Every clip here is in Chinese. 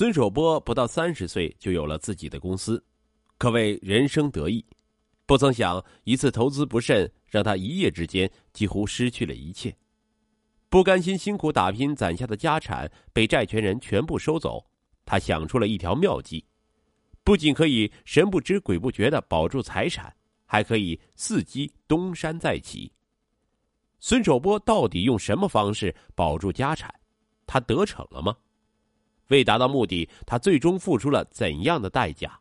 孙守波不到三十岁就有了自己的公司，可谓人生得意。不曾想一次投资不慎，让他一夜之间几乎失去了一切。不甘心辛苦打拼攒下的家产被债权人全部收走，他想出了一条妙计，不仅可以神不知鬼不觉的保住财产，还可以伺机东山再起。孙守波到底用什么方式保住家产？他得逞了吗？为达到目的，他最终付出了怎样的代价？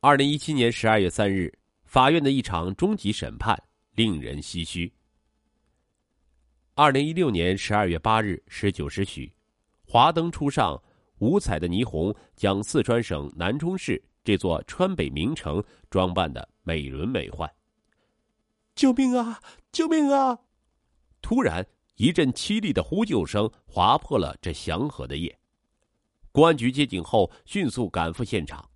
二零一七年十二月三日，法院的一场终极审判令人唏嘘。二零一六年十二月八日十九时许，华灯初上，五彩的霓虹将四川省南充市这座川北名城装扮的美轮美奂。救命啊！救命啊！突然，一阵凄厉的呼救声划破了这祥和的夜。公安局接警后，迅速赶赴现场。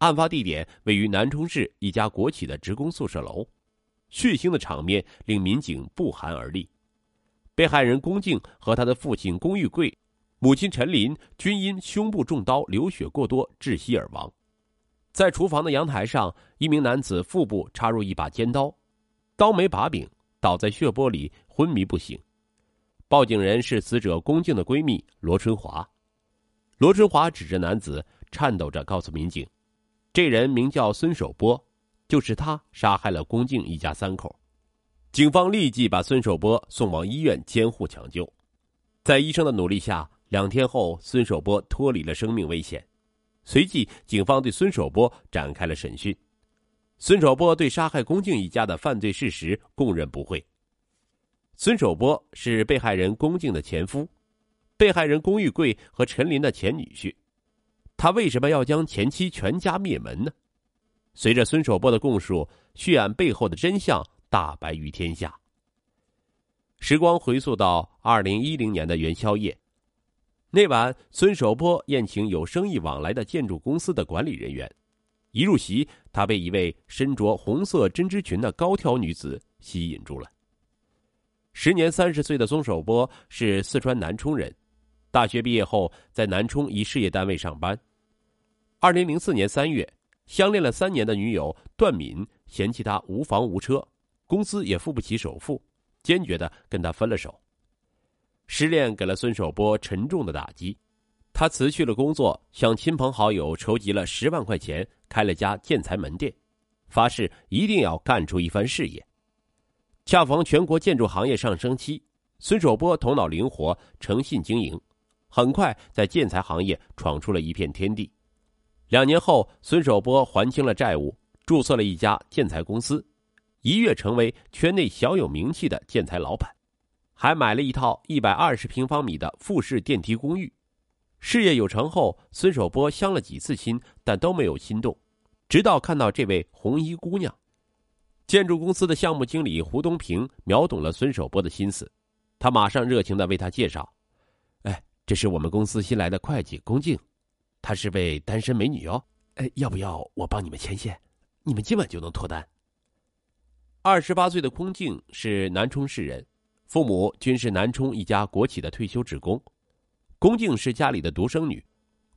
案发地点位于南充市一家国企的职工宿舍楼，血腥的场面令民警不寒而栗。被害人龚静和他的父亲龚玉贵、母亲陈林均因胸部中刀流血过多窒息而亡。在厨房的阳台上，一名男子腹部插入一把尖刀，刀没把柄，倒在血泊里昏迷不醒。报警人是死者龚静的闺蜜罗春华。罗春华指着男子，颤抖着告诉民警：“这人名叫孙守波，就是他杀害了龚静一家三口。”警方立即把孙守波送往医院监护抢救。在医生的努力下，两天后，孙守波脱离了生命危险。随即，警方对孙守波展开了审讯。孙守波对杀害龚静一家的犯罪事实供认不讳。孙守波是被害人龚静的前夫。被害人龚玉贵和陈林的前女婿，他为什么要将前妻全家灭门呢？随着孙守波的供述，血案背后的真相大白于天下。时光回溯到二零一零年的元宵夜，那晚，孙守波宴请有生意往来的建筑公司的管理人员，一入席，他被一位身着红色针织裙的高挑女子吸引住了。时年三十岁的孙守波是四川南充人。大学毕业后，在南充一事业单位上班。二零零四年三月，相恋了三年的女友段敏嫌弃他无房无车，公司也付不起首付，坚决的跟他分了手。失恋给了孙守波沉重的打击，他辞去了工作，向亲朋好友筹集了十万块钱，开了家建材门店，发誓一定要干出一番事业。恰逢全国建筑行业上升期，孙守波头脑灵活，诚信经营。很快在建材行业闯出了一片天地。两年后，孙守波还清了债务，注册了一家建材公司，一跃成为圈内小有名气的建材老板，还买了一套一百二十平方米的复式电梯公寓。事业有成后，孙守波相了几次亲，但都没有心动，直到看到这位红衣姑娘。建筑公司的项目经理胡东平秒懂了孙守波的心思，他马上热情的为他介绍。这是我们公司新来的会计龚静，她是位单身美女哦。哎，要不要我帮你们牵线？你们今晚就能脱单。二十八岁的龚静是南充市人，父母均是南充一家国企的退休职工。龚静是家里的独生女。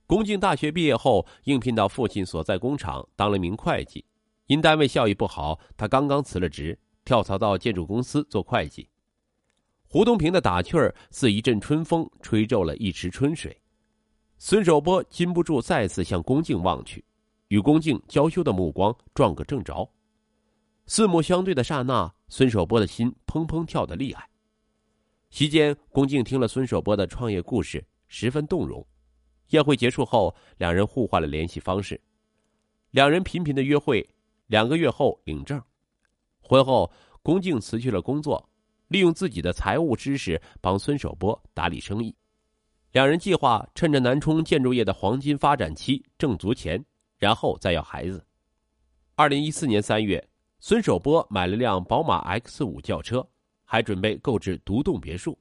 龚静大学毕业后应聘到父亲所在工厂当了一名会计，因单位效益不好，她刚刚辞了职，跳槽到建筑公司做会计。胡东平的打趣儿似一阵春风，吹皱了一池春水。孙守波禁不住再次向龚静望去，与龚静娇羞的目光撞个正着。四目相对的刹那，孙守波的心砰砰跳得厉害。席间，龚静听了孙守波的创业故事，十分动容。宴会结束后，两人互换了联系方式。两人频频的约会，两个月后领证。婚后，龚静辞去了工作。利用自己的财务知识帮孙守波打理生意，两人计划趁着南充建筑业的黄金发展期挣足钱，然后再要孩子。二零一四年三月，孙守波买了辆宝马 X 五轿车，还准备购置独栋别墅。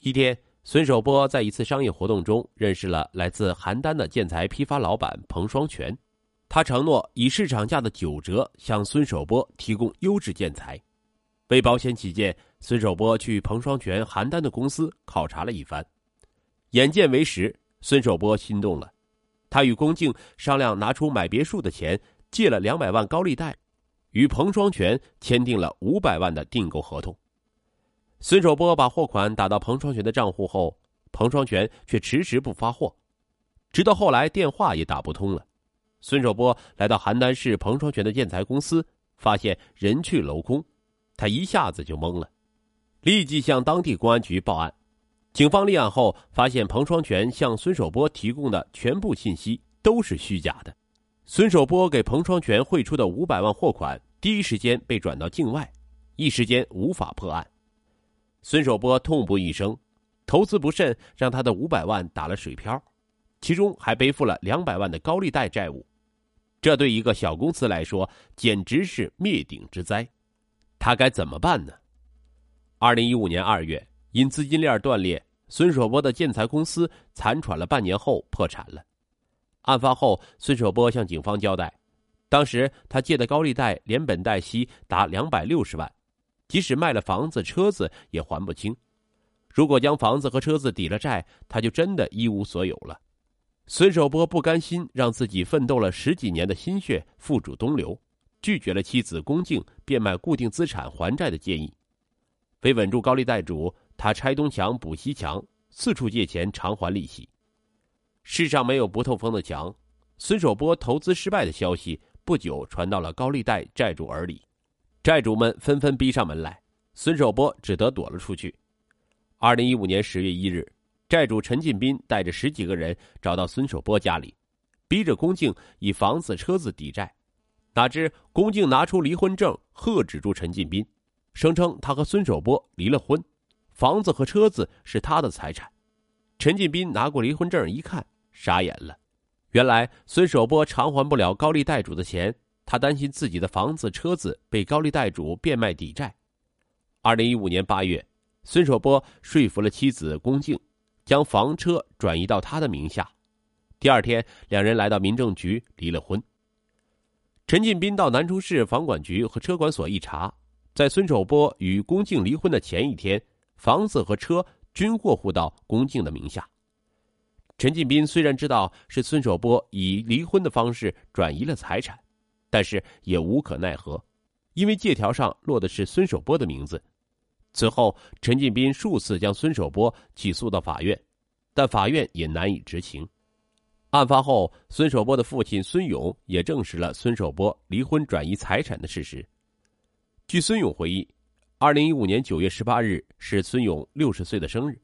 一天，孙守波在一次商业活动中认识了来自邯郸的建材批发老板彭双全，他承诺以市场价的九折向孙守波提供优质建材。为保险起见，孙守波去彭双全邯郸的公司考察了一番，眼见为实，孙守波心动了，他与龚静商量拿出买别墅的钱，借了两百万高利贷，与彭双全签订了五百万的订购合同。孙守波把货款打到彭双全的账户后，彭双全却迟迟不发货，直到后来电话也打不通了。孙守波来到邯郸市彭双全的建材公司，发现人去楼空，他一下子就懵了，立即向当地公安局报案。警方立案后，发现彭双全向孙守波提供的全部信息都是虚假的。孙守波给彭双全汇出的五百万货款，第一时间被转到境外，一时间无法破案。孙守波痛不欲生，投资不慎让他的五百万打了水漂，其中还背负了两百万的高利贷债务，这对一个小公司来说简直是灭顶之灾。他该怎么办呢？二零一五年二月，因资金链断裂。孙守波的建材公司残喘了半年后破产了。案发后，孙守波向警方交代，当时他借的高利贷连本带息达两百六十万，即使卖了房子、车子也还不清。如果将房子和车子抵了债，他就真的一无所有了。孙守波不甘心让自己奋斗了十几年的心血付诸东流，拒绝了妻子龚静变卖固定资产还债的建议。为稳住高利贷主。他拆东墙补西墙，四处借钱偿还利息。世上没有不透风的墙。孙守波投资失败的消息不久传到了高利贷债主耳里，债主们纷纷逼上门来，孙守波只得躲了出去。二零一五年十月一日，债主陈进斌带着十几个人找到孙守波家里，逼着龚静以房子、车子抵债。哪知龚静拿出离婚证，喝止住陈进斌，声称他和孙守波离了婚。房子和车子是他的财产，陈进斌拿过离婚证一看，傻眼了。原来孙守波偿还不了高利贷主的钱，他担心自己的房子、车子被高利贷主变卖抵债。二零一五年八月，孙守波说服了妻子龚静，将房车转移到他的名下。第二天，两人来到民政局离了婚。陈进斌到南充市房管局和车管所一查，在孙守波与龚静离婚的前一天。房子和车均过户到龚静的名下。陈进斌虽然知道是孙守波以离婚的方式转移了财产，但是也无可奈何，因为借条上落的是孙守波的名字。此后，陈进斌数次将孙守波起诉到法院，但法院也难以执行。案发后，孙守波的父亲孙勇也证实了孙守波离婚转移财产的事实。据孙勇回忆。二零一五年九月十八日是孙勇六十岁的生日。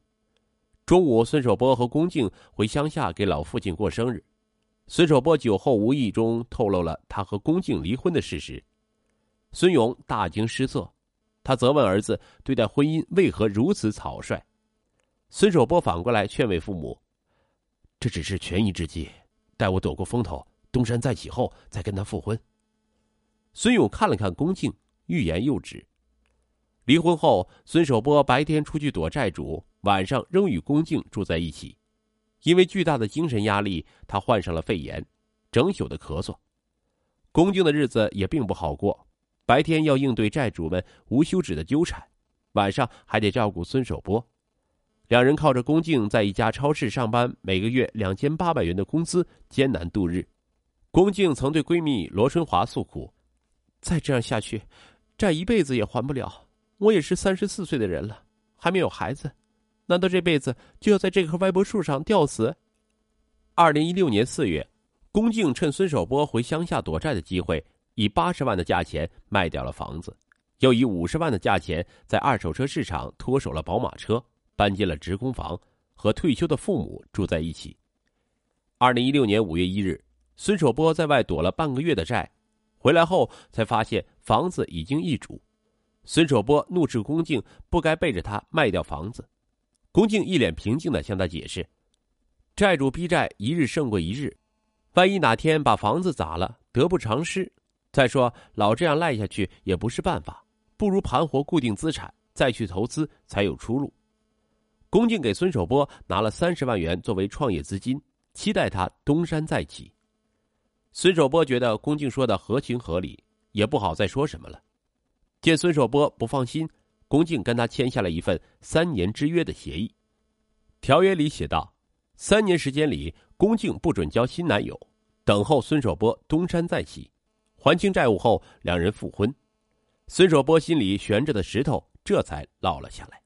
中午，孙守波和龚静回乡下给老父亲过生日。孙守波酒后无意中透露了他和龚静离婚的事实。孙勇大惊失色，他责问儿子对待婚姻为何如此草率。孙守波反过来劝慰父母：“这只是权宜之计，待我躲过风头，东山再起后再跟他复婚。”孙勇看了看龚静，欲言又止。离婚后，孙守波白天出去躲债主，晚上仍与龚静住在一起。因为巨大的精神压力，他患上了肺炎，整宿的咳嗽。龚静的日子也并不好过，白天要应对债主们无休止的纠缠，晚上还得照顾孙守波。两人靠着龚静在一家超市上班，每个月两千八百元的工资艰难度日。龚静曾对闺蜜罗春华诉苦：“再这样下去，债一辈子也还不了。”我也是三十四岁的人了，还没有孩子，难道这辈子就要在这棵歪脖树上吊死？二零一六年四月，龚静趁孙守波回乡下躲债的机会，以八十万的价钱卖掉了房子，又以五十万的价钱在二手车市场脱手了宝马车，搬进了职工房，和退休的父母住在一起。二零一六年五月一日，孙守波在外躲了半个月的债，回来后才发现房子已经易主。孙守波怒斥龚静不该背着他卖掉房子，龚静一脸平静的向他解释：“债主逼债一日胜过一日，万一哪天把房子砸了，得不偿失。再说老这样赖下去也不是办法，不如盘活固定资产，再去投资才有出路。”龚静给孙守波拿了三十万元作为创业资金，期待他东山再起。孙守波觉得龚静说的合情合理，也不好再说什么了。见孙守波不放心，龚静跟他签下了一份三年之约的协议。条约里写道：三年时间里，龚静不准交新男友，等候孙守波东山再起，还清债务后，两人复婚。孙守波心里悬着的石头这才落了下来。